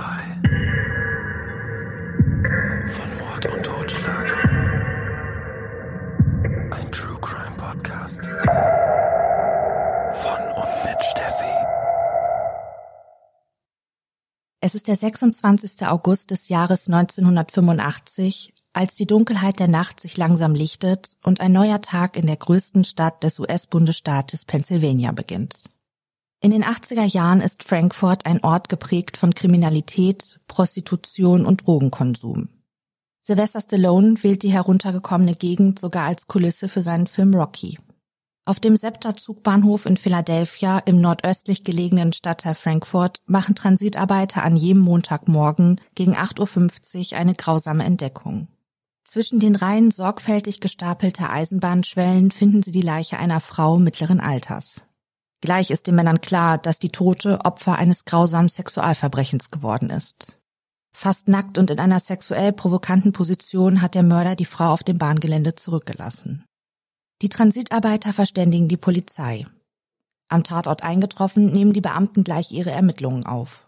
bei von Mord und Totschlag. Ein True Crime Podcast von und mit Steffi. Es ist der 26. August des Jahres 1985, als die Dunkelheit der Nacht sich langsam lichtet und ein neuer Tag in der größten Stadt des US-Bundesstaates Pennsylvania beginnt. In den 80er Jahren ist Frankfurt ein Ort geprägt von Kriminalität, Prostitution und Drogenkonsum. Sylvester Stallone wählt die heruntergekommene Gegend sogar als Kulisse für seinen Film Rocky. Auf dem Septa-Zugbahnhof in Philadelphia im nordöstlich gelegenen Stadtteil Frankfurt machen Transitarbeiter an jedem Montagmorgen gegen 8.50 Uhr eine grausame Entdeckung. Zwischen den Reihen sorgfältig gestapelter Eisenbahnschwellen finden sie die Leiche einer Frau mittleren Alters. Gleich ist den Männern klar, dass die Tote Opfer eines grausamen Sexualverbrechens geworden ist. Fast nackt und in einer sexuell provokanten Position hat der Mörder die Frau auf dem Bahngelände zurückgelassen. Die Transitarbeiter verständigen die Polizei. Am Tatort eingetroffen, nehmen die Beamten gleich ihre Ermittlungen auf.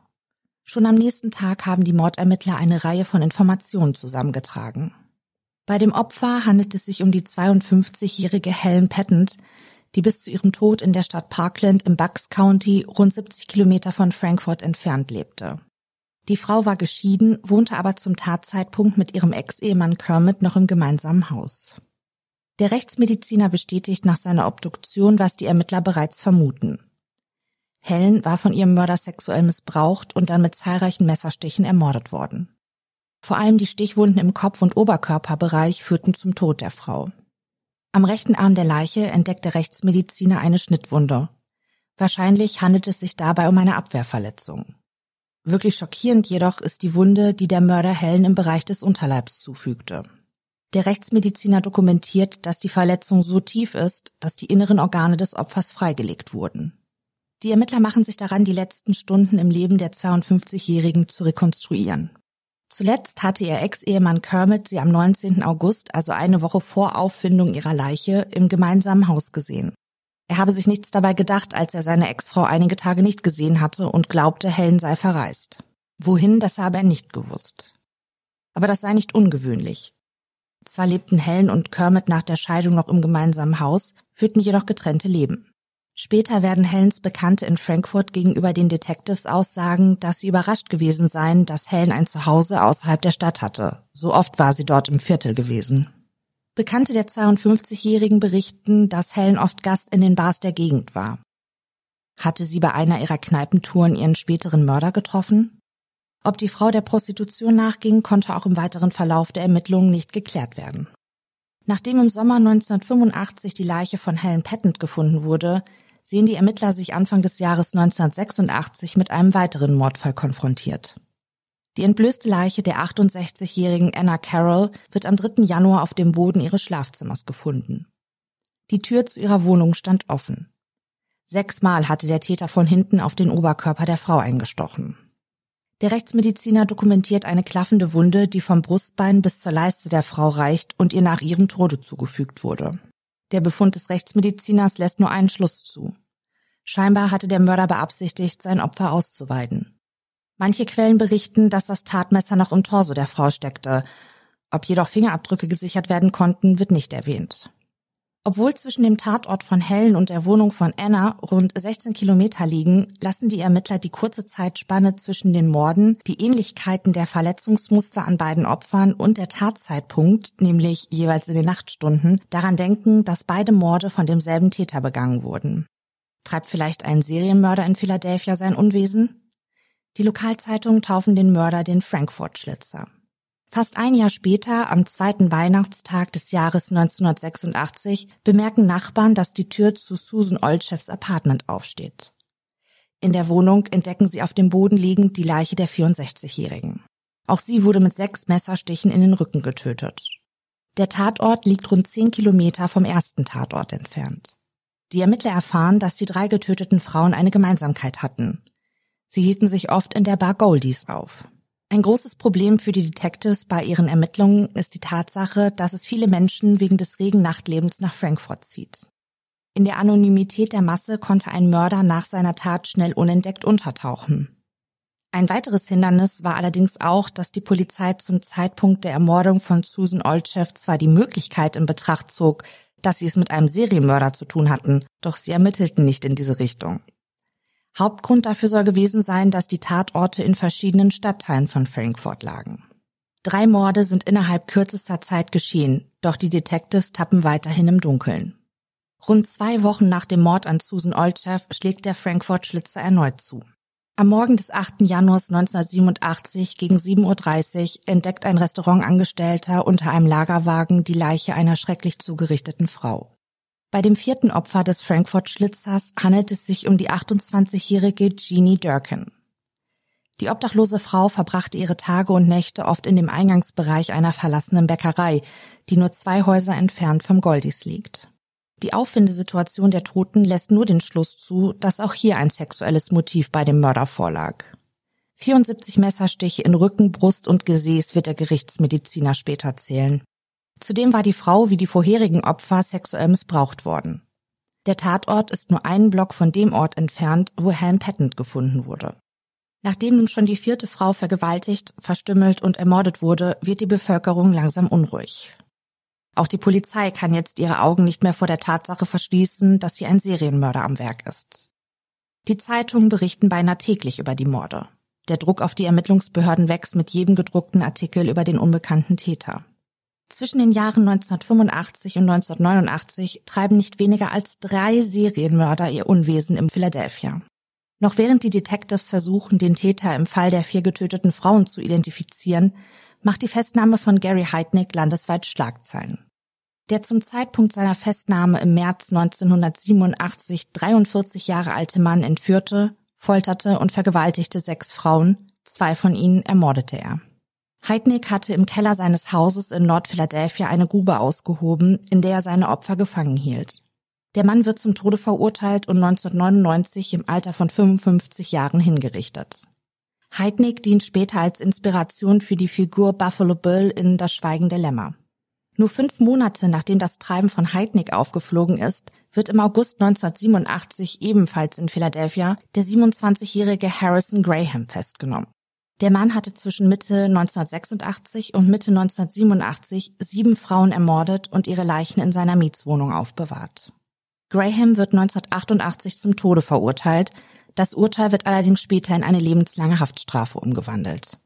Schon am nächsten Tag haben die Mordermittler eine Reihe von Informationen zusammengetragen. Bei dem Opfer handelt es sich um die 52-jährige Helen Patent, die bis zu ihrem Tod in der Stadt Parkland im Bucks County rund 70 Kilometer von Frankfurt entfernt lebte. Die Frau war geschieden, wohnte aber zum Tatzeitpunkt mit ihrem Ex-Ehemann Kermit noch im gemeinsamen Haus. Der Rechtsmediziner bestätigt nach seiner Obduktion, was die Ermittler bereits vermuten. Helen war von ihrem Mörder sexuell missbraucht und dann mit zahlreichen Messerstichen ermordet worden. Vor allem die Stichwunden im Kopf- und Oberkörperbereich führten zum Tod der Frau. Am rechten Arm der Leiche entdeckt der Rechtsmediziner eine Schnittwunde. Wahrscheinlich handelt es sich dabei um eine Abwehrverletzung. Wirklich schockierend jedoch ist die Wunde, die der Mörder Helen im Bereich des Unterleibs zufügte. Der Rechtsmediziner dokumentiert, dass die Verletzung so tief ist, dass die inneren Organe des Opfers freigelegt wurden. Die Ermittler machen sich daran, die letzten Stunden im Leben der 52-Jährigen zu rekonstruieren. Zuletzt hatte ihr Ex-Ehemann Kermit sie am 19. August, also eine Woche vor Auffindung ihrer Leiche, im gemeinsamen Haus gesehen. Er habe sich nichts dabei gedacht, als er seine Ex-Frau einige Tage nicht gesehen hatte und glaubte, Helen sei verreist. Wohin, das habe er nicht gewusst. Aber das sei nicht ungewöhnlich. Zwar lebten Helen und Kermit nach der Scheidung noch im gemeinsamen Haus, führten jedoch getrennte Leben. Später werden Helens Bekannte in Frankfurt gegenüber den Detectives aussagen, dass sie überrascht gewesen seien, dass Helen ein Zuhause außerhalb der Stadt hatte. So oft war sie dort im Viertel gewesen. Bekannte der 52-Jährigen berichten, dass Helen oft Gast in den Bars der Gegend war. Hatte sie bei einer ihrer Kneipentouren ihren späteren Mörder getroffen? Ob die Frau der Prostitution nachging, konnte auch im weiteren Verlauf der Ermittlungen nicht geklärt werden. Nachdem im Sommer 1985 die Leiche von Helen Patent gefunden wurde, sehen die Ermittler sich Anfang des Jahres 1986 mit einem weiteren Mordfall konfrontiert. Die entblößte Leiche der 68-jährigen Anna Carroll wird am 3. Januar auf dem Boden ihres Schlafzimmers gefunden. Die Tür zu ihrer Wohnung stand offen. Sechsmal hatte der Täter von hinten auf den Oberkörper der Frau eingestochen. Der Rechtsmediziner dokumentiert eine klaffende Wunde, die vom Brustbein bis zur Leiste der Frau reicht und ihr nach ihrem Tode zugefügt wurde. Der Befund des Rechtsmediziners lässt nur einen Schluss zu. Scheinbar hatte der Mörder beabsichtigt, sein Opfer auszuweiden. Manche Quellen berichten, dass das Tatmesser noch im Torso der Frau steckte. Ob jedoch Fingerabdrücke gesichert werden konnten, wird nicht erwähnt. Obwohl zwischen dem Tatort von Helen und der Wohnung von Anna rund 16 Kilometer liegen, lassen die Ermittler die kurze Zeitspanne zwischen den Morden, die Ähnlichkeiten der Verletzungsmuster an beiden Opfern und der Tatzeitpunkt, nämlich jeweils in den Nachtstunden, daran denken, dass beide Morde von demselben Täter begangen wurden. Treibt vielleicht ein Serienmörder in Philadelphia sein Unwesen? Die Lokalzeitungen taufen den Mörder den Frankfurt-Schlitzer. Fast ein Jahr später, am zweiten Weihnachtstag des Jahres 1986, bemerken Nachbarn, dass die Tür zu Susan Olchefs Apartment aufsteht. In der Wohnung entdecken sie auf dem Boden liegend die Leiche der 64-Jährigen. Auch sie wurde mit sechs Messerstichen in den Rücken getötet. Der Tatort liegt rund zehn Kilometer vom ersten Tatort entfernt. Die Ermittler erfahren, dass die drei getöteten Frauen eine Gemeinsamkeit hatten. Sie hielten sich oft in der Bar Goldies auf. Ein großes Problem für die Detectives bei ihren Ermittlungen ist die Tatsache, dass es viele Menschen wegen des regen Nachtlebens nach Frankfurt zieht. In der Anonymität der Masse konnte ein Mörder nach seiner Tat schnell unentdeckt untertauchen. Ein weiteres Hindernis war allerdings auch, dass die Polizei zum Zeitpunkt der Ermordung von Susan Olchev zwar die Möglichkeit in Betracht zog, dass sie es mit einem Serienmörder zu tun hatten, doch sie ermittelten nicht in diese Richtung. Hauptgrund dafür soll gewesen sein, dass die Tatorte in verschiedenen Stadtteilen von Frankfurt lagen. Drei Morde sind innerhalb kürzester Zeit geschehen, doch die Detectives tappen weiterhin im Dunkeln. Rund zwei Wochen nach dem Mord an Susan Olchev schlägt der Frankfurt Schlitzer erneut zu. Am Morgen des 8. Januars 1987 gegen 7.30 Uhr entdeckt ein Restaurantangestellter unter einem Lagerwagen die Leiche einer schrecklich zugerichteten Frau. Bei dem vierten Opfer des Frankfurt Schlitzers handelt es sich um die 28-jährige Jeannie Durkin. Die obdachlose Frau verbrachte ihre Tage und Nächte oft in dem Eingangsbereich einer verlassenen Bäckerei, die nur zwei Häuser entfernt vom Goldies liegt. Die Auffindesituation der Toten lässt nur den Schluss zu, dass auch hier ein sexuelles Motiv bei dem Mörder vorlag. 74 Messerstiche in Rücken, Brust und Gesäß wird der Gerichtsmediziner später zählen. Zudem war die Frau wie die vorherigen Opfer sexuell missbraucht worden. Der Tatort ist nur einen Block von dem Ort entfernt, wo Helen Patent gefunden wurde. Nachdem nun schon die vierte Frau vergewaltigt, verstümmelt und ermordet wurde, wird die Bevölkerung langsam unruhig. Auch die Polizei kann jetzt ihre Augen nicht mehr vor der Tatsache verschließen, dass hier ein Serienmörder am Werk ist. Die Zeitungen berichten beinahe täglich über die Morde. Der Druck auf die Ermittlungsbehörden wächst mit jedem gedruckten Artikel über den unbekannten Täter. Zwischen den Jahren 1985 und 1989 treiben nicht weniger als drei Serienmörder ihr Unwesen im Philadelphia. Noch während die Detectives versuchen, den Täter im Fall der vier getöteten Frauen zu identifizieren, macht die Festnahme von Gary Heidnick landesweit Schlagzeilen. Der zum Zeitpunkt seiner Festnahme im März 1987 43 Jahre alte Mann entführte, folterte und vergewaltigte sechs Frauen, zwei von ihnen ermordete er. Heidnick hatte im Keller seines Hauses in Nordphiladelphia eine Grube ausgehoben, in der er seine Opfer gefangen hielt. Der Mann wird zum Tode verurteilt und 1999 im Alter von 55 Jahren hingerichtet. Heidnick dient später als Inspiration für die Figur Buffalo Bill in Das Schweigen der Lämmer. Nur fünf Monate nachdem das Treiben von Heidnick aufgeflogen ist, wird im August 1987 ebenfalls in Philadelphia der 27-jährige Harrison Graham festgenommen. Der Mann hatte zwischen Mitte 1986 und Mitte 1987 sieben Frauen ermordet und ihre Leichen in seiner Mietswohnung aufbewahrt. Graham wird 1988 zum Tode verurteilt, das Urteil wird allerdings später in eine lebenslange Haftstrafe umgewandelt.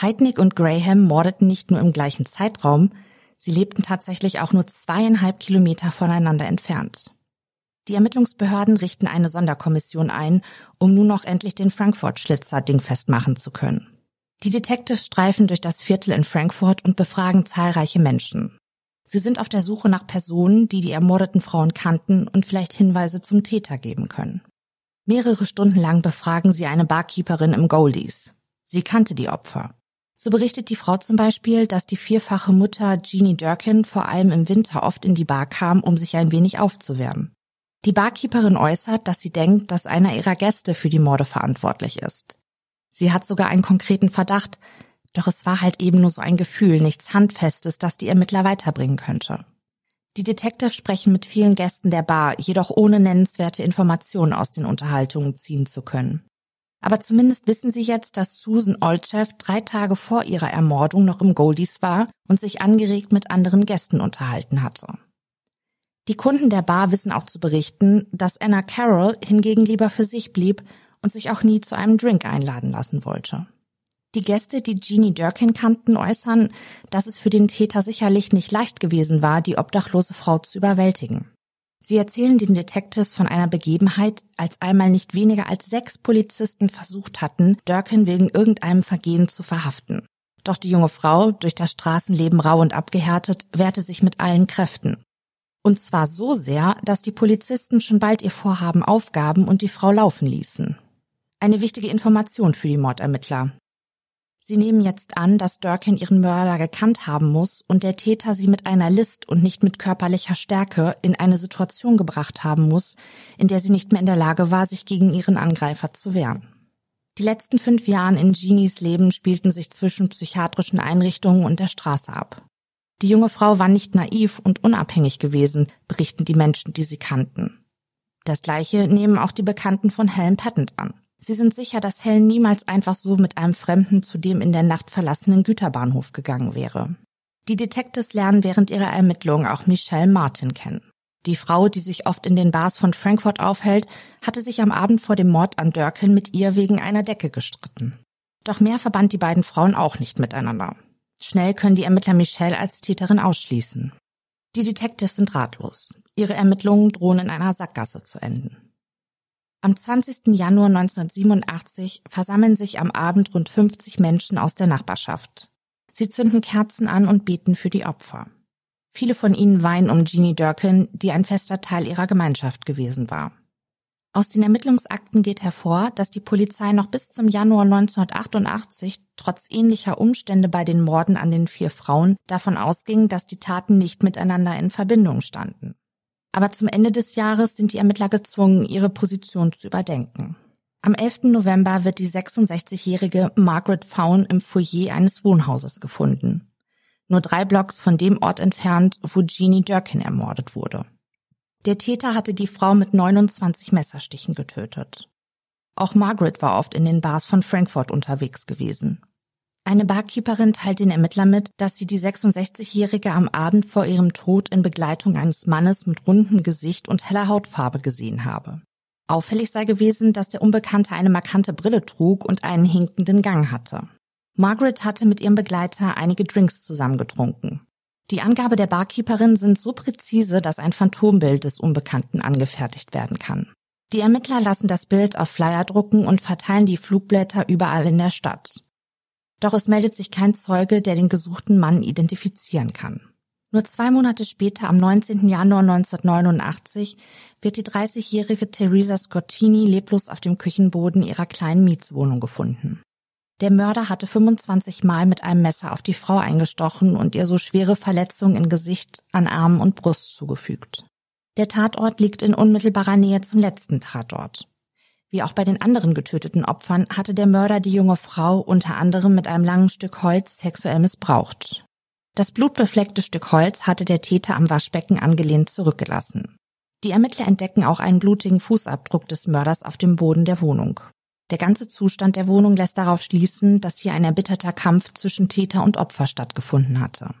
Heidnick und Graham mordeten nicht nur im gleichen Zeitraum, sie lebten tatsächlich auch nur zweieinhalb Kilometer voneinander entfernt. Die Ermittlungsbehörden richten eine Sonderkommission ein, um nun noch endlich den Frankfurt-Schlitzer dingfest machen zu können. Die Detectives streifen durch das Viertel in Frankfurt und befragen zahlreiche Menschen. Sie sind auf der Suche nach Personen, die die ermordeten Frauen kannten und vielleicht Hinweise zum Täter geben können. Mehrere Stunden lang befragen sie eine Barkeeperin im Goldies. Sie kannte die Opfer. So berichtet die Frau zum Beispiel, dass die vierfache Mutter Jeannie Durkin vor allem im Winter oft in die Bar kam, um sich ein wenig aufzuwärmen. Die Barkeeperin äußert, dass sie denkt, dass einer ihrer Gäste für die Morde verantwortlich ist. Sie hat sogar einen konkreten Verdacht, doch es war halt eben nur so ein Gefühl, nichts Handfestes, das die Ermittler weiterbringen könnte. Die Detectives sprechen mit vielen Gästen der Bar, jedoch ohne nennenswerte Informationen aus den Unterhaltungen ziehen zu können. Aber zumindest wissen sie jetzt, dass Susan Olchev drei Tage vor ihrer Ermordung noch im Goldies war und sich angeregt mit anderen Gästen unterhalten hatte. Die Kunden der Bar wissen auch zu berichten, dass Anna Carroll hingegen lieber für sich blieb und sich auch nie zu einem Drink einladen lassen wollte. Die Gäste, die Jeannie Durkin kannten, äußern, dass es für den Täter sicherlich nicht leicht gewesen war, die obdachlose Frau zu überwältigen. Sie erzählen den Detectives von einer Begebenheit, als einmal nicht weniger als sechs Polizisten versucht hatten, Durkin wegen irgendeinem Vergehen zu verhaften. Doch die junge Frau, durch das Straßenleben rau und abgehärtet, wehrte sich mit allen Kräften. Und zwar so sehr, dass die Polizisten schon bald ihr Vorhaben aufgaben und die Frau laufen ließen. Eine wichtige Information für die Mordermittler. Sie nehmen jetzt an, dass Durkin ihren Mörder gekannt haben muss und der Täter sie mit einer List und nicht mit körperlicher Stärke in eine Situation gebracht haben muss, in der sie nicht mehr in der Lage war, sich gegen ihren Angreifer zu wehren. Die letzten fünf Jahre in Genies Leben spielten sich zwischen psychiatrischen Einrichtungen und der Straße ab. Die junge Frau war nicht naiv und unabhängig gewesen, berichten die Menschen, die sie kannten. Das gleiche nehmen auch die Bekannten von Helen Patent an. Sie sind sicher, dass Helen niemals einfach so mit einem Fremden zu dem in der Nacht verlassenen Güterbahnhof gegangen wäre. Die Detectives lernen während ihrer Ermittlungen auch Michelle Martin kennen. Die Frau, die sich oft in den Bars von Frankfurt aufhält, hatte sich am Abend vor dem Mord an Durkin mit ihr wegen einer Decke gestritten. Doch mehr verband die beiden Frauen auch nicht miteinander. Schnell können die Ermittler Michelle als Täterin ausschließen. Die Detectives sind ratlos. Ihre Ermittlungen drohen in einer Sackgasse zu enden. Am 20. Januar 1987 versammeln sich am Abend rund 50 Menschen aus der Nachbarschaft. Sie zünden Kerzen an und beten für die Opfer. Viele von ihnen weinen um Jeannie Durkin, die ein fester Teil ihrer Gemeinschaft gewesen war. Aus den Ermittlungsakten geht hervor, dass die Polizei noch bis zum Januar 1988 trotz ähnlicher Umstände bei den Morden an den vier Frauen davon ausging, dass die Taten nicht miteinander in Verbindung standen. Aber zum Ende des Jahres sind die Ermittler gezwungen, ihre Position zu überdenken. Am 11. November wird die 66-jährige Margaret Faun im Foyer eines Wohnhauses gefunden nur drei Blocks von dem Ort entfernt, wo Jeannie Durkin ermordet wurde. Der Täter hatte die Frau mit 29 Messerstichen getötet. Auch Margaret war oft in den Bars von Frankfurt unterwegs gewesen. Eine Barkeeperin teilt den Ermittler mit, dass sie die 66-Jährige am Abend vor ihrem Tod in Begleitung eines Mannes mit rundem Gesicht und heller Hautfarbe gesehen habe. Auffällig sei gewesen, dass der Unbekannte eine markante Brille trug und einen hinkenden Gang hatte. Margaret hatte mit ihrem Begleiter einige Drinks zusammengetrunken. Die Angabe der Barkeeperin sind so präzise, dass ein Phantombild des Unbekannten angefertigt werden kann. Die Ermittler lassen das Bild auf Flyer drucken und verteilen die Flugblätter überall in der Stadt. Doch es meldet sich kein Zeuge, der den gesuchten Mann identifizieren kann. Nur zwei Monate später, am 19. Januar 1989, wird die 30-jährige Theresa Scottini leblos auf dem Küchenboden ihrer kleinen Mietswohnung gefunden. Der Mörder hatte 25 Mal mit einem Messer auf die Frau eingestochen und ihr so schwere Verletzungen in Gesicht, an Armen und Brust zugefügt. Der Tatort liegt in unmittelbarer Nähe zum letzten Tatort. Wie auch bei den anderen getöteten Opfern hatte der Mörder die junge Frau unter anderem mit einem langen Stück Holz sexuell missbraucht. Das blutbefleckte Stück Holz hatte der Täter am Waschbecken angelehnt zurückgelassen. Die Ermittler entdecken auch einen blutigen Fußabdruck des Mörders auf dem Boden der Wohnung. Der ganze Zustand der Wohnung lässt darauf schließen, dass hier ein erbitterter Kampf zwischen Täter und Opfer stattgefunden hatte.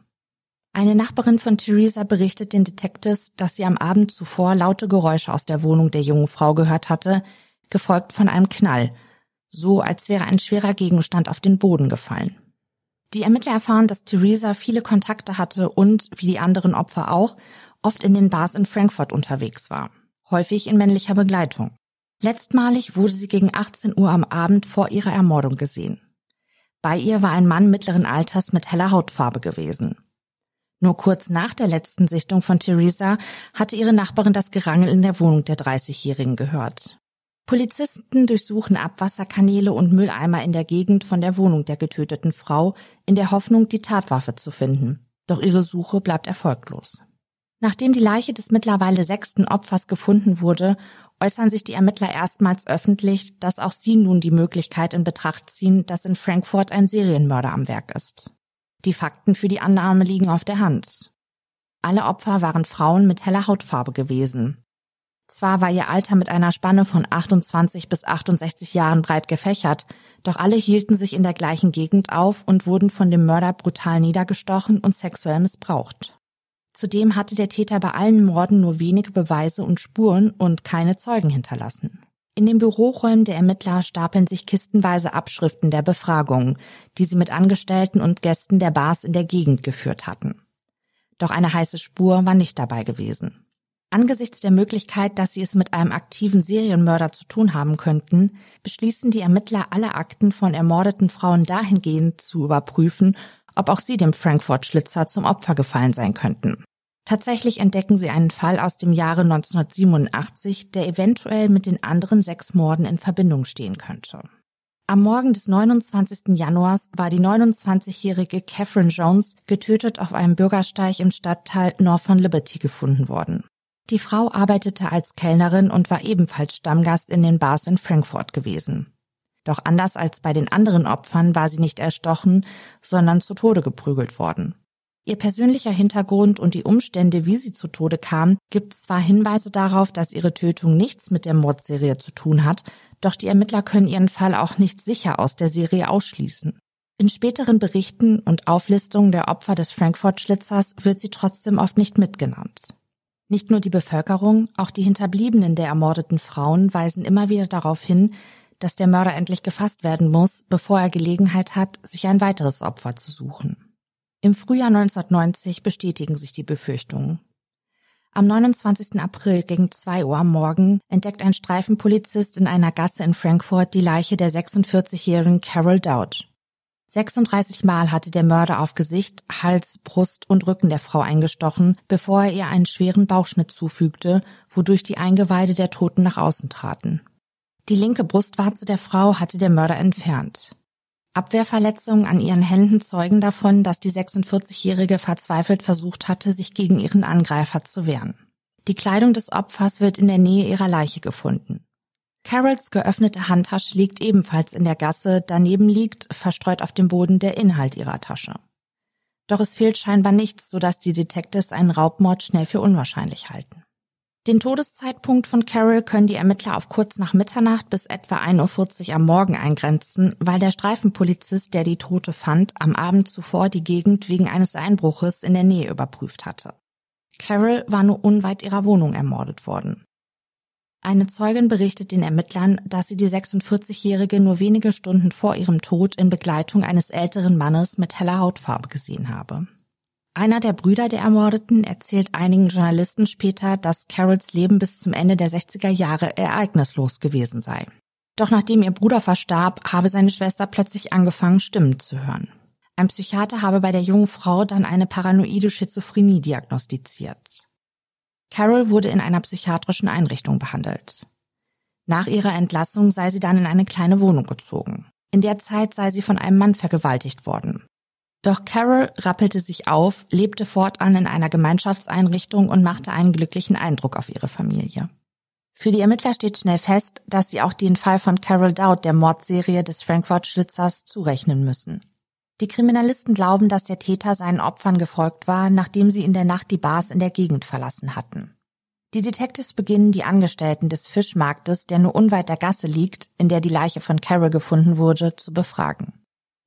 Eine Nachbarin von Theresa berichtet den Detectives, dass sie am Abend zuvor laute Geräusche aus der Wohnung der jungen Frau gehört hatte, gefolgt von einem Knall, so als wäre ein schwerer Gegenstand auf den Boden gefallen. Die Ermittler erfahren, dass Theresa viele Kontakte hatte und, wie die anderen Opfer auch, oft in den Bars in Frankfurt unterwegs war, häufig in männlicher Begleitung. Letztmalig wurde sie gegen 18 Uhr am Abend vor ihrer Ermordung gesehen. Bei ihr war ein Mann mittleren Alters mit heller Hautfarbe gewesen. Nur kurz nach der letzten Sichtung von Theresa hatte ihre Nachbarin das Gerangel in der Wohnung der 30-Jährigen gehört. Polizisten durchsuchen Abwasserkanäle und Mülleimer in der Gegend von der Wohnung der getöteten Frau in der Hoffnung, die Tatwaffe zu finden. Doch ihre Suche bleibt erfolglos. Nachdem die Leiche des mittlerweile sechsten Opfers gefunden wurde äußern sich die Ermittler erstmals öffentlich, dass auch sie nun die Möglichkeit in Betracht ziehen, dass in Frankfurt ein Serienmörder am Werk ist. Die Fakten für die Annahme liegen auf der Hand. Alle Opfer waren Frauen mit heller Hautfarbe gewesen. Zwar war ihr Alter mit einer Spanne von 28 bis 68 Jahren breit gefächert, doch alle hielten sich in der gleichen Gegend auf und wurden von dem Mörder brutal niedergestochen und sexuell missbraucht. Zudem hatte der Täter bei allen Morden nur wenige Beweise und Spuren und keine Zeugen hinterlassen. In den Büroräumen der Ermittler stapeln sich kistenweise Abschriften der Befragungen, die sie mit Angestellten und Gästen der Bars in der Gegend geführt hatten. Doch eine heiße Spur war nicht dabei gewesen. Angesichts der Möglichkeit, dass sie es mit einem aktiven Serienmörder zu tun haben könnten, beschließen die Ermittler alle Akten von ermordeten Frauen dahingehend zu überprüfen, ob auch sie dem Frankfurt-Schlitzer zum Opfer gefallen sein könnten. Tatsächlich entdecken sie einen Fall aus dem Jahre 1987, der eventuell mit den anderen sechs Morden in Verbindung stehen könnte. Am Morgen des 29. Januars war die 29-jährige Catherine Jones getötet auf einem Bürgersteig im Stadtteil Northern Liberty gefunden worden. Die Frau arbeitete als Kellnerin und war ebenfalls Stammgast in den Bars in Frankfurt gewesen. Doch anders als bei den anderen Opfern war sie nicht erstochen, sondern zu Tode geprügelt worden. Ihr persönlicher Hintergrund und die Umstände, wie sie zu Tode kam, gibt zwar Hinweise darauf, dass ihre Tötung nichts mit der Mordserie zu tun hat, doch die Ermittler können ihren Fall auch nicht sicher aus der Serie ausschließen. In späteren Berichten und Auflistungen der Opfer des Frankfurt-Schlitzers wird sie trotzdem oft nicht mitgenannt. Nicht nur die Bevölkerung, auch die Hinterbliebenen der ermordeten Frauen weisen immer wieder darauf hin, dass der Mörder endlich gefasst werden muss, bevor er Gelegenheit hat, sich ein weiteres Opfer zu suchen. Im Frühjahr 1990 bestätigen sich die Befürchtungen. Am 29. April gegen 2 Uhr am Morgen entdeckt ein Streifenpolizist in einer Gasse in Frankfurt die Leiche der 46-jährigen Carol Dowd. 36 Mal hatte der Mörder auf Gesicht, Hals, Brust und Rücken der Frau eingestochen, bevor er ihr einen schweren Bauchschnitt zufügte, wodurch die Eingeweide der Toten nach außen traten. Die linke Brustwarze der Frau hatte der Mörder entfernt. Abwehrverletzungen an ihren Händen zeugen davon, dass die 46-Jährige verzweifelt versucht hatte, sich gegen ihren Angreifer zu wehren. Die Kleidung des Opfers wird in der Nähe ihrer Leiche gefunden. Carols geöffnete Handtasche liegt ebenfalls in der Gasse, daneben liegt, verstreut auf dem Boden, der Inhalt ihrer Tasche. Doch es fehlt scheinbar nichts, sodass die Detectives einen Raubmord schnell für unwahrscheinlich halten. Den Todeszeitpunkt von Carol können die Ermittler auf kurz nach Mitternacht bis etwa 1.40 Uhr am Morgen eingrenzen, weil der Streifenpolizist, der die Tote fand, am Abend zuvor die Gegend wegen eines Einbruches in der Nähe überprüft hatte. Carol war nur unweit ihrer Wohnung ermordet worden. Eine Zeugin berichtet den Ermittlern, dass sie die 46-Jährige nur wenige Stunden vor ihrem Tod in Begleitung eines älteren Mannes mit heller Hautfarbe gesehen habe. Einer der Brüder der Ermordeten erzählt einigen Journalisten später, dass Carols Leben bis zum Ende der 60er Jahre ereignislos gewesen sei. Doch nachdem ihr Bruder verstarb, habe seine Schwester plötzlich angefangen, Stimmen zu hören. Ein Psychiater habe bei der jungen Frau dann eine paranoide Schizophrenie diagnostiziert. Carol wurde in einer psychiatrischen Einrichtung behandelt. Nach ihrer Entlassung sei sie dann in eine kleine Wohnung gezogen. In der Zeit sei sie von einem Mann vergewaltigt worden. Doch Carol rappelte sich auf, lebte fortan in einer Gemeinschaftseinrichtung und machte einen glücklichen Eindruck auf ihre Familie. Für die Ermittler steht schnell fest, dass sie auch den Fall von Carol Dowd der Mordserie des Frankfurt Schlitzers zurechnen müssen. Die Kriminalisten glauben, dass der Täter seinen Opfern gefolgt war, nachdem sie in der Nacht die Bars in der Gegend verlassen hatten. Die Detectives beginnen, die Angestellten des Fischmarktes, der nur unweit der Gasse liegt, in der die Leiche von Carol gefunden wurde, zu befragen.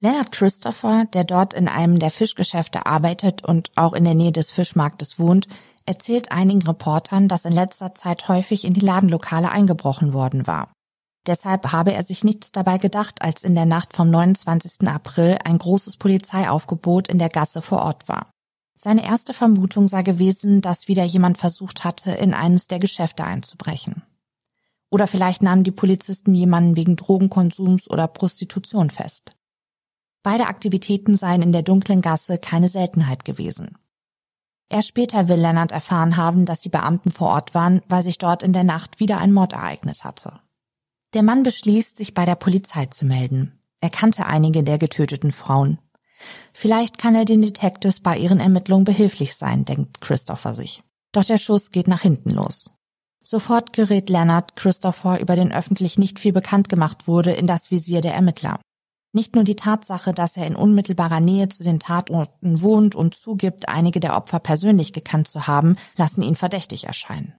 Leonard Christopher, der dort in einem der Fischgeschäfte arbeitet und auch in der Nähe des Fischmarktes wohnt, erzählt einigen Reportern, dass in letzter Zeit häufig in die Ladenlokale eingebrochen worden war. Deshalb habe er sich nichts dabei gedacht, als in der Nacht vom 29. April ein großes Polizeiaufgebot in der Gasse vor Ort war. Seine erste Vermutung sei gewesen, dass wieder jemand versucht hatte, in eines der Geschäfte einzubrechen. Oder vielleicht nahmen die Polizisten jemanden wegen Drogenkonsums oder Prostitution fest. Beide Aktivitäten seien in der dunklen Gasse keine Seltenheit gewesen. Erst später will Lennart erfahren haben, dass die Beamten vor Ort waren, weil sich dort in der Nacht wieder ein Mord ereignet hatte. Der Mann beschließt, sich bei der Polizei zu melden. Er kannte einige der getöteten Frauen. Vielleicht kann er den Detectives bei ihren Ermittlungen behilflich sein, denkt Christopher sich. Doch der Schuss geht nach hinten los. Sofort gerät Leonard Christopher über den öffentlich nicht viel bekannt gemacht wurde in das Visier der Ermittler. Nicht nur die Tatsache, dass er in unmittelbarer Nähe zu den Tatorten wohnt und zugibt, einige der Opfer persönlich gekannt zu haben, lassen ihn verdächtig erscheinen.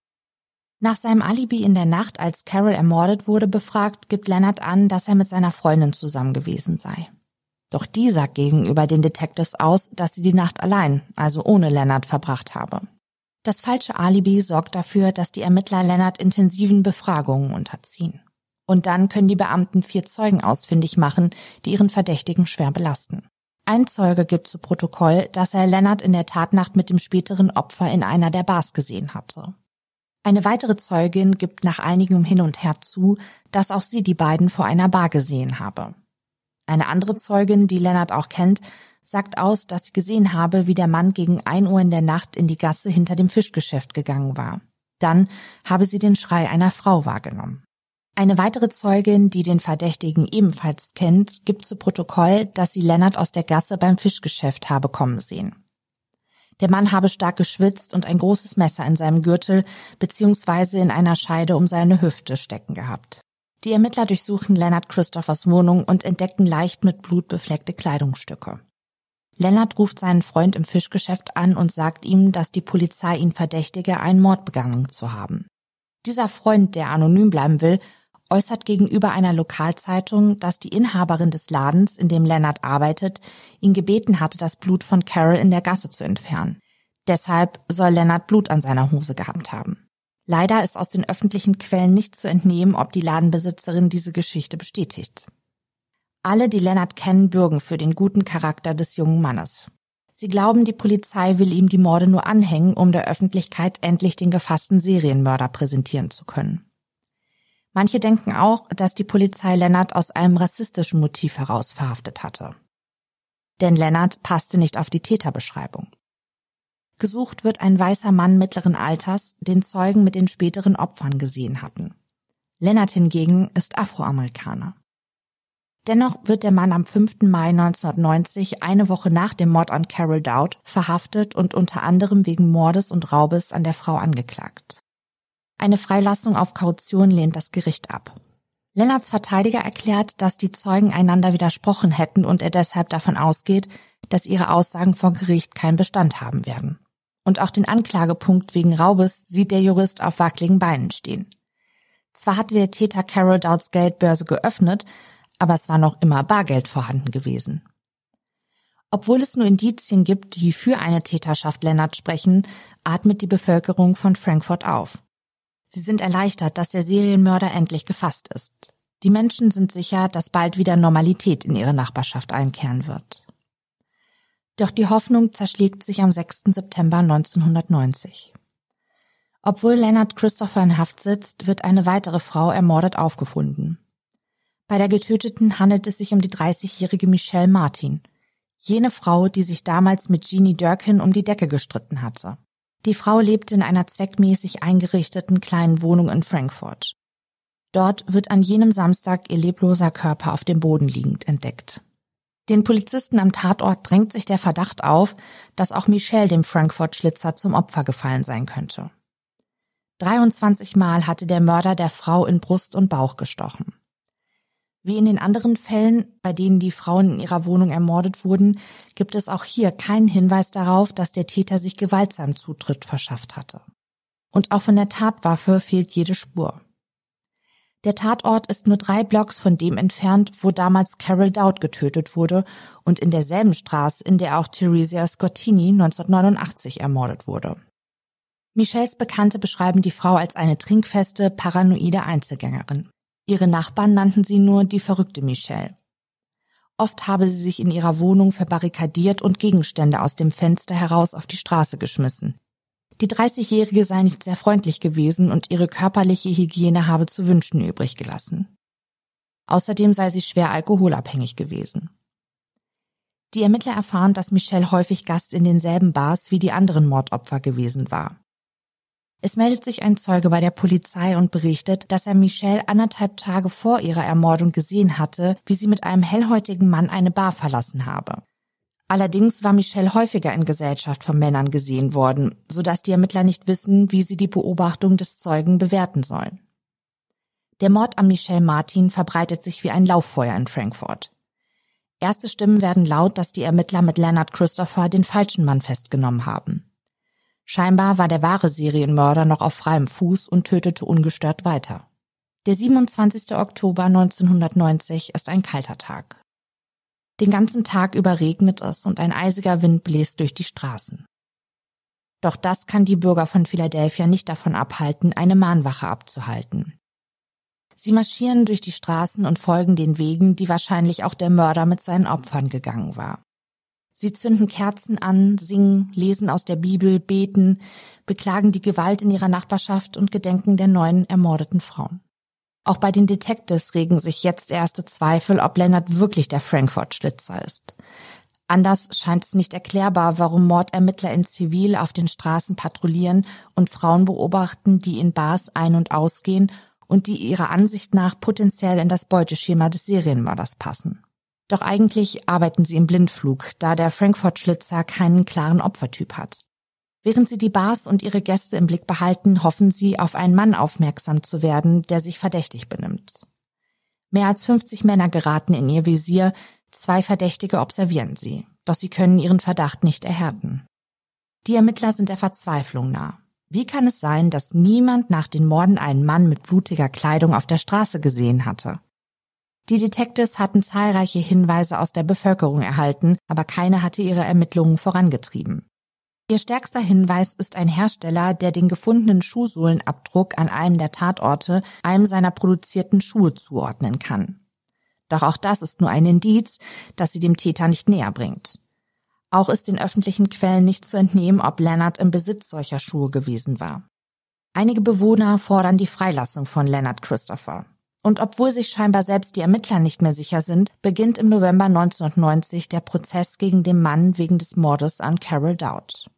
Nach seinem Alibi in der Nacht, als Carol ermordet wurde, befragt, gibt Leonard an, dass er mit seiner Freundin zusammen gewesen sei. Doch die sagt gegenüber den Detectives aus, dass sie die Nacht allein, also ohne Leonard, verbracht habe. Das falsche Alibi sorgt dafür, dass die Ermittler Leonard intensiven Befragungen unterziehen. Und dann können die Beamten vier Zeugen ausfindig machen, die ihren Verdächtigen schwer belasten. Ein Zeuge gibt zu Protokoll, dass er Lennart in der Tatnacht mit dem späteren Opfer in einer der Bars gesehen hatte. Eine weitere Zeugin gibt nach einigem Hin und Her zu, dass auch sie die beiden vor einer Bar gesehen habe. Eine andere Zeugin, die Lennart auch kennt, sagt aus, dass sie gesehen habe, wie der Mann gegen ein Uhr in der Nacht in die Gasse hinter dem Fischgeschäft gegangen war. Dann habe sie den Schrei einer Frau wahrgenommen. Eine weitere Zeugin, die den Verdächtigen ebenfalls kennt, gibt zu Protokoll, dass sie Lennart aus der Gasse beim Fischgeschäft habe kommen sehen. Der Mann habe stark geschwitzt und ein großes Messer in seinem Gürtel bzw. in einer Scheide um seine Hüfte stecken gehabt. Die Ermittler durchsuchen Lennart Christophers Wohnung und entdecken leicht mit Blut befleckte Kleidungsstücke. Lennart ruft seinen Freund im Fischgeschäft an und sagt ihm, dass die Polizei ihn verdächtige, einen Mord begangen zu haben. Dieser Freund, der anonym bleiben will, äußert gegenüber einer Lokalzeitung, dass die Inhaberin des Ladens, in dem Lennart arbeitet, ihn gebeten hatte, das Blut von Carol in der Gasse zu entfernen. Deshalb soll Lennart Blut an seiner Hose gehabt haben. Leider ist aus den öffentlichen Quellen nicht zu entnehmen, ob die Ladenbesitzerin diese Geschichte bestätigt. Alle, die Lennart kennen, bürgen für den guten Charakter des jungen Mannes. Sie glauben, die Polizei will ihm die Morde nur anhängen, um der Öffentlichkeit endlich den gefassten Serienmörder präsentieren zu können. Manche denken auch, dass die Polizei Lennart aus einem rassistischen Motiv heraus verhaftet hatte. Denn Lennart passte nicht auf die Täterbeschreibung. Gesucht wird ein weißer Mann mittleren Alters, den Zeugen mit den späteren Opfern gesehen hatten. Lennart hingegen ist Afroamerikaner. Dennoch wird der Mann am 5. Mai 1990, eine Woche nach dem Mord an Carol Dowd, verhaftet und unter anderem wegen Mordes und Raubes an der Frau angeklagt. Eine Freilassung auf Kaution lehnt das Gericht ab. Lennarts Verteidiger erklärt, dass die Zeugen einander widersprochen hätten und er deshalb davon ausgeht, dass ihre Aussagen vor Gericht keinen Bestand haben werden. Und auch den Anklagepunkt wegen Raubes sieht der Jurist auf wackeligen Beinen stehen. Zwar hatte der Täter Carol Dowds Geldbörse geöffnet, aber es war noch immer Bargeld vorhanden gewesen. Obwohl es nur Indizien gibt, die für eine Täterschaft Lennart sprechen, atmet die Bevölkerung von Frankfurt auf. Sie sind erleichtert, dass der Serienmörder endlich gefasst ist. Die Menschen sind sicher, dass bald wieder Normalität in ihre Nachbarschaft einkehren wird. Doch die Hoffnung zerschlägt sich am 6. September 1990. Obwohl Leonard Christopher in Haft sitzt, wird eine weitere Frau ermordet aufgefunden. Bei der Getöteten handelt es sich um die 30-jährige Michelle Martin, jene Frau, die sich damals mit Jeannie Durkin um die Decke gestritten hatte. Die Frau lebte in einer zweckmäßig eingerichteten kleinen Wohnung in Frankfurt. Dort wird an jenem Samstag ihr lebloser Körper auf dem Boden liegend entdeckt. Den Polizisten am Tatort drängt sich der Verdacht auf, dass auch Michelle dem Frankfurt-Schlitzer zum Opfer gefallen sein könnte. 23 Mal hatte der Mörder der Frau in Brust und Bauch gestochen. Wie in den anderen Fällen, bei denen die Frauen in ihrer Wohnung ermordet wurden, gibt es auch hier keinen Hinweis darauf, dass der Täter sich gewaltsam Zutritt verschafft hatte. Und auch von der Tatwaffe fehlt jede Spur. Der Tatort ist nur drei Blocks von dem entfernt, wo damals Carol Dowd getötet wurde und in derselben Straße, in der auch Theresia Scottini 1989 ermordet wurde. Michels Bekannte beschreiben die Frau als eine trinkfeste, paranoide Einzelgängerin. Ihre Nachbarn nannten sie nur die verrückte Michelle. Oft habe sie sich in ihrer Wohnung verbarrikadiert und Gegenstände aus dem Fenster heraus auf die Straße geschmissen. Die 30-Jährige sei nicht sehr freundlich gewesen und ihre körperliche Hygiene habe zu wünschen übrig gelassen. Außerdem sei sie schwer alkoholabhängig gewesen. Die Ermittler erfahren, dass Michelle häufig Gast in denselben Bars wie die anderen Mordopfer gewesen war. Es meldet sich ein Zeuge bei der Polizei und berichtet, dass er Michelle anderthalb Tage vor ihrer Ermordung gesehen hatte, wie sie mit einem hellhäutigen Mann eine Bar verlassen habe. Allerdings war Michelle häufiger in Gesellschaft von Männern gesehen worden, so dass die Ermittler nicht wissen, wie sie die Beobachtung des Zeugen bewerten sollen. Der Mord an Michelle Martin verbreitet sich wie ein Lauffeuer in Frankfurt. Erste Stimmen werden laut, dass die Ermittler mit Leonard Christopher den falschen Mann festgenommen haben. Scheinbar war der wahre Serienmörder noch auf freiem Fuß und tötete ungestört weiter. Der 27. Oktober 1990 ist ein kalter Tag. Den ganzen Tag über regnet es und ein eisiger Wind bläst durch die Straßen. Doch das kann die Bürger von Philadelphia nicht davon abhalten, eine Mahnwache abzuhalten. Sie marschieren durch die Straßen und folgen den Wegen, die wahrscheinlich auch der Mörder mit seinen Opfern gegangen war. Sie zünden Kerzen an, singen, lesen aus der Bibel, beten, beklagen die Gewalt in ihrer Nachbarschaft und gedenken der neuen ermordeten Frauen. Auch bei den Detectives regen sich jetzt erste Zweifel, ob Leonard wirklich der Frankfurt-Schlitzer ist. Anders scheint es nicht erklärbar, warum Mordermittler in Zivil auf den Straßen patrouillieren und Frauen beobachten, die in Bars ein- und ausgehen und die ihrer Ansicht nach potenziell in das Beuteschema des Serienmörders passen. Doch eigentlich arbeiten sie im Blindflug, da der Frankfurt-Schlitzer keinen klaren Opfertyp hat. Während sie die Bars und ihre Gäste im Blick behalten, hoffen sie, auf einen Mann aufmerksam zu werden, der sich verdächtig benimmt. Mehr als 50 Männer geraten in ihr Visier, zwei Verdächtige observieren sie. doch sie können ihren Verdacht nicht erhärten. Die Ermittler sind der Verzweiflung nah. Wie kann es sein, dass niemand nach den Morden einen Mann mit blutiger Kleidung auf der Straße gesehen hatte? Die Detectives hatten zahlreiche Hinweise aus der Bevölkerung erhalten, aber keine hatte ihre Ermittlungen vorangetrieben. Ihr stärkster Hinweis ist ein Hersteller, der den gefundenen Schuhsohlenabdruck an einem der Tatorte einem seiner produzierten Schuhe zuordnen kann. Doch auch das ist nur ein Indiz, das sie dem Täter nicht näher bringt. Auch ist den öffentlichen Quellen nicht zu entnehmen, ob Leonard im Besitz solcher Schuhe gewesen war. Einige Bewohner fordern die Freilassung von Leonard Christopher. Und obwohl sich scheinbar selbst die Ermittler nicht mehr sicher sind, beginnt im November 1990 der Prozess gegen den Mann wegen des Mordes an Carol Dowd.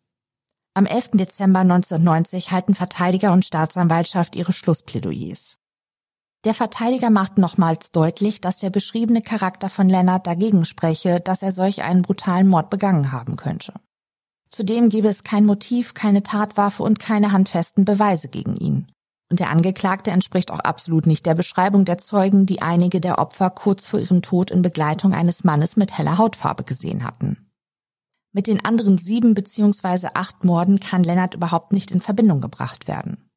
Am 11. Dezember 1990 halten Verteidiger und Staatsanwaltschaft ihre Schlussplädoyers. Der Verteidiger macht nochmals deutlich, dass der beschriebene Charakter von Lennart dagegen spreche, dass er solch einen brutalen Mord begangen haben könnte. Zudem gebe es kein Motiv, keine Tatwaffe und keine handfesten Beweise gegen ihn. Und der Angeklagte entspricht auch absolut nicht der Beschreibung der Zeugen, die einige der Opfer kurz vor ihrem Tod in Begleitung eines Mannes mit heller Hautfarbe gesehen hatten. Mit den anderen sieben bzw. acht Morden kann Lennart überhaupt nicht in Verbindung gebracht werden.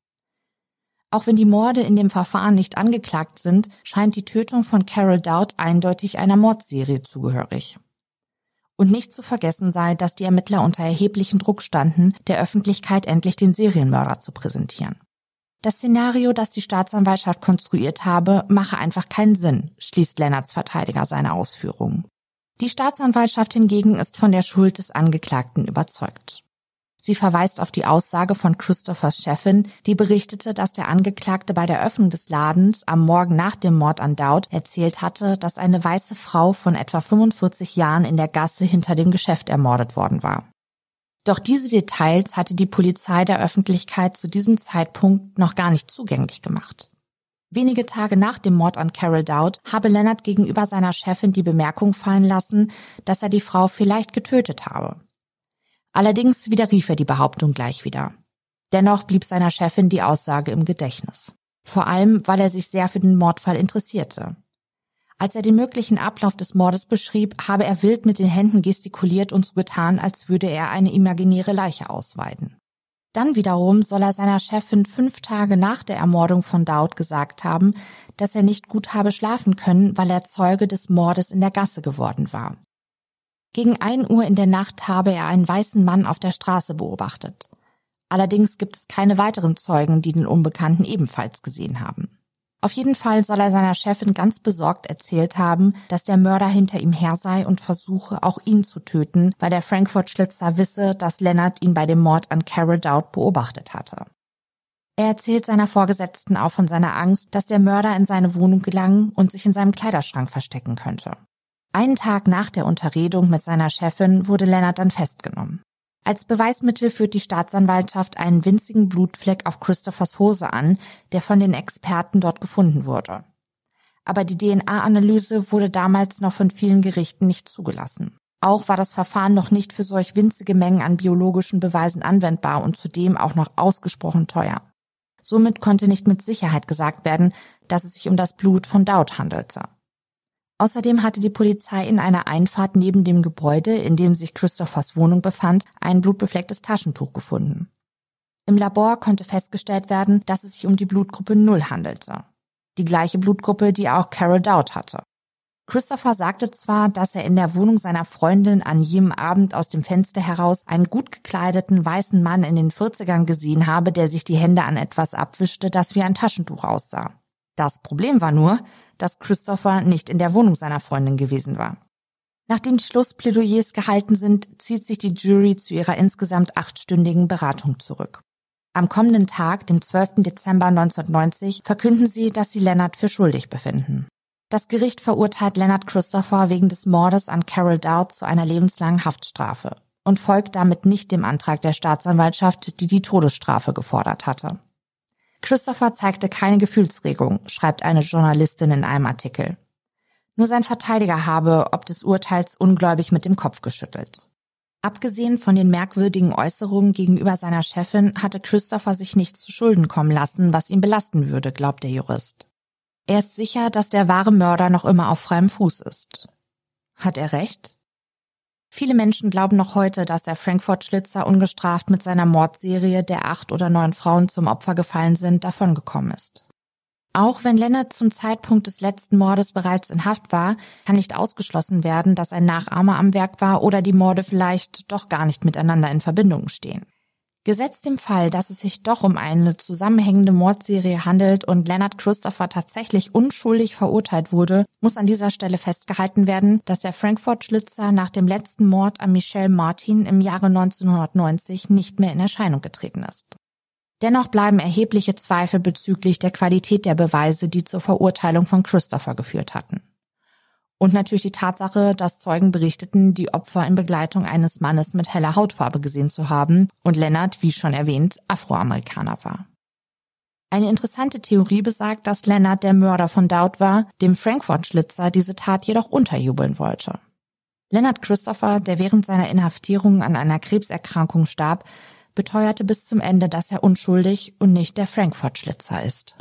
Auch wenn die Morde in dem Verfahren nicht angeklagt sind, scheint die Tötung von Carol Dowd eindeutig einer Mordserie zugehörig. Und nicht zu vergessen sei, dass die Ermittler unter erheblichem Druck standen, der Öffentlichkeit endlich den Serienmörder zu präsentieren. Das Szenario, das die Staatsanwaltschaft konstruiert habe, mache einfach keinen Sinn, schließt Lennarts Verteidiger seine Ausführungen. Die Staatsanwaltschaft hingegen ist von der Schuld des Angeklagten überzeugt. Sie verweist auf die Aussage von Christophers Chefin, die berichtete, dass der Angeklagte bei der Öffnung des Ladens am Morgen nach dem Mord an Dowd erzählt hatte, dass eine weiße Frau von etwa 45 Jahren in der Gasse hinter dem Geschäft ermordet worden war. Doch diese Details hatte die Polizei der Öffentlichkeit zu diesem Zeitpunkt noch gar nicht zugänglich gemacht. Wenige Tage nach dem Mord an Carol Dowd habe Leonard gegenüber seiner Chefin die Bemerkung fallen lassen, dass er die Frau vielleicht getötet habe. Allerdings widerrief er die Behauptung gleich wieder. Dennoch blieb seiner Chefin die Aussage im Gedächtnis. Vor allem, weil er sich sehr für den Mordfall interessierte. Als er den möglichen Ablauf des Mordes beschrieb, habe er wild mit den Händen gestikuliert und so getan, als würde er eine imaginäre Leiche ausweiden. Dann wiederum soll er seiner Chefin fünf Tage nach der Ermordung von Dowd gesagt haben, dass er nicht gut habe schlafen können, weil er Zeuge des Mordes in der Gasse geworden war. Gegen ein Uhr in der Nacht habe er einen weißen Mann auf der Straße beobachtet. Allerdings gibt es keine weiteren Zeugen, die den Unbekannten ebenfalls gesehen haben. Auf jeden Fall soll er seiner Chefin ganz besorgt erzählt haben, dass der Mörder hinter ihm her sei und versuche, auch ihn zu töten, weil der Frankfurt-Schlitzer wisse, dass Leonard ihn bei dem Mord an Carol Dowd beobachtet hatte. Er erzählt seiner Vorgesetzten auch von seiner Angst, dass der Mörder in seine Wohnung gelangen und sich in seinem Kleiderschrank verstecken könnte. Einen Tag nach der Unterredung mit seiner Chefin wurde Lennart dann festgenommen. Als Beweismittel führt die Staatsanwaltschaft einen winzigen Blutfleck auf Christophers Hose an, der von den Experten dort gefunden wurde. Aber die DNA-Analyse wurde damals noch von vielen Gerichten nicht zugelassen. Auch war das Verfahren noch nicht für solch winzige Mengen an biologischen Beweisen anwendbar und zudem auch noch ausgesprochen teuer. Somit konnte nicht mit Sicherheit gesagt werden, dass es sich um das Blut von Dowd handelte. Außerdem hatte die Polizei in einer Einfahrt neben dem Gebäude, in dem sich Christophers Wohnung befand, ein blutbeflecktes Taschentuch gefunden. Im Labor konnte festgestellt werden, dass es sich um die Blutgruppe 0 handelte. Die gleiche Blutgruppe, die auch Carol Dowd hatte. Christopher sagte zwar, dass er in der Wohnung seiner Freundin an jenem Abend aus dem Fenster heraus einen gut gekleideten weißen Mann in den 40ern gesehen habe, der sich die Hände an etwas abwischte, das wie ein Taschentuch aussah. Das Problem war nur, dass Christopher nicht in der Wohnung seiner Freundin gewesen war. Nachdem die Schlussplädoyers gehalten sind, zieht sich die Jury zu ihrer insgesamt achtstündigen Beratung zurück. Am kommenden Tag, dem 12. Dezember 1990, verkünden sie, dass sie Leonard für schuldig befinden. Das Gericht verurteilt Leonard Christopher wegen des Mordes an Carol Dowd zu einer lebenslangen Haftstrafe und folgt damit nicht dem Antrag der Staatsanwaltschaft, die die Todesstrafe gefordert hatte. Christopher zeigte keine Gefühlsregung, schreibt eine Journalistin in einem Artikel. Nur sein Verteidiger habe ob des Urteils ungläubig mit dem Kopf geschüttelt. Abgesehen von den merkwürdigen Äußerungen gegenüber seiner Chefin hatte Christopher sich nichts zu Schulden kommen lassen, was ihn belasten würde, glaubt der Jurist. Er ist sicher, dass der wahre Mörder noch immer auf freiem Fuß ist. Hat er recht? Viele Menschen glauben noch heute, dass der Frankfurt-Schlitzer ungestraft mit seiner Mordserie, der acht oder neun Frauen zum Opfer gefallen sind, davongekommen ist. Auch wenn Lennart zum Zeitpunkt des letzten Mordes bereits in Haft war, kann nicht ausgeschlossen werden, dass ein Nachahmer am Werk war oder die Morde vielleicht doch gar nicht miteinander in Verbindung stehen. Gesetzt dem Fall, dass es sich doch um eine zusammenhängende Mordserie handelt und Leonard Christopher tatsächlich unschuldig verurteilt wurde, muss an dieser Stelle festgehalten werden, dass der Frankfurt-Schlitzer nach dem letzten Mord an Michelle Martin im Jahre 1990 nicht mehr in Erscheinung getreten ist. Dennoch bleiben erhebliche Zweifel bezüglich der Qualität der Beweise, die zur Verurteilung von Christopher geführt hatten. Und natürlich die Tatsache, dass Zeugen berichteten, die Opfer in Begleitung eines Mannes mit heller Hautfarbe gesehen zu haben und Lennart, wie schon erwähnt, Afroamerikaner war. Eine interessante Theorie besagt, dass Lennart der Mörder von Dowd war, dem Frankfurt-Schlitzer diese Tat jedoch unterjubeln wollte. Leonard Christopher, der während seiner Inhaftierung an einer Krebserkrankung starb, beteuerte bis zum Ende, dass er unschuldig und nicht der Frankfurt-Schlitzer ist.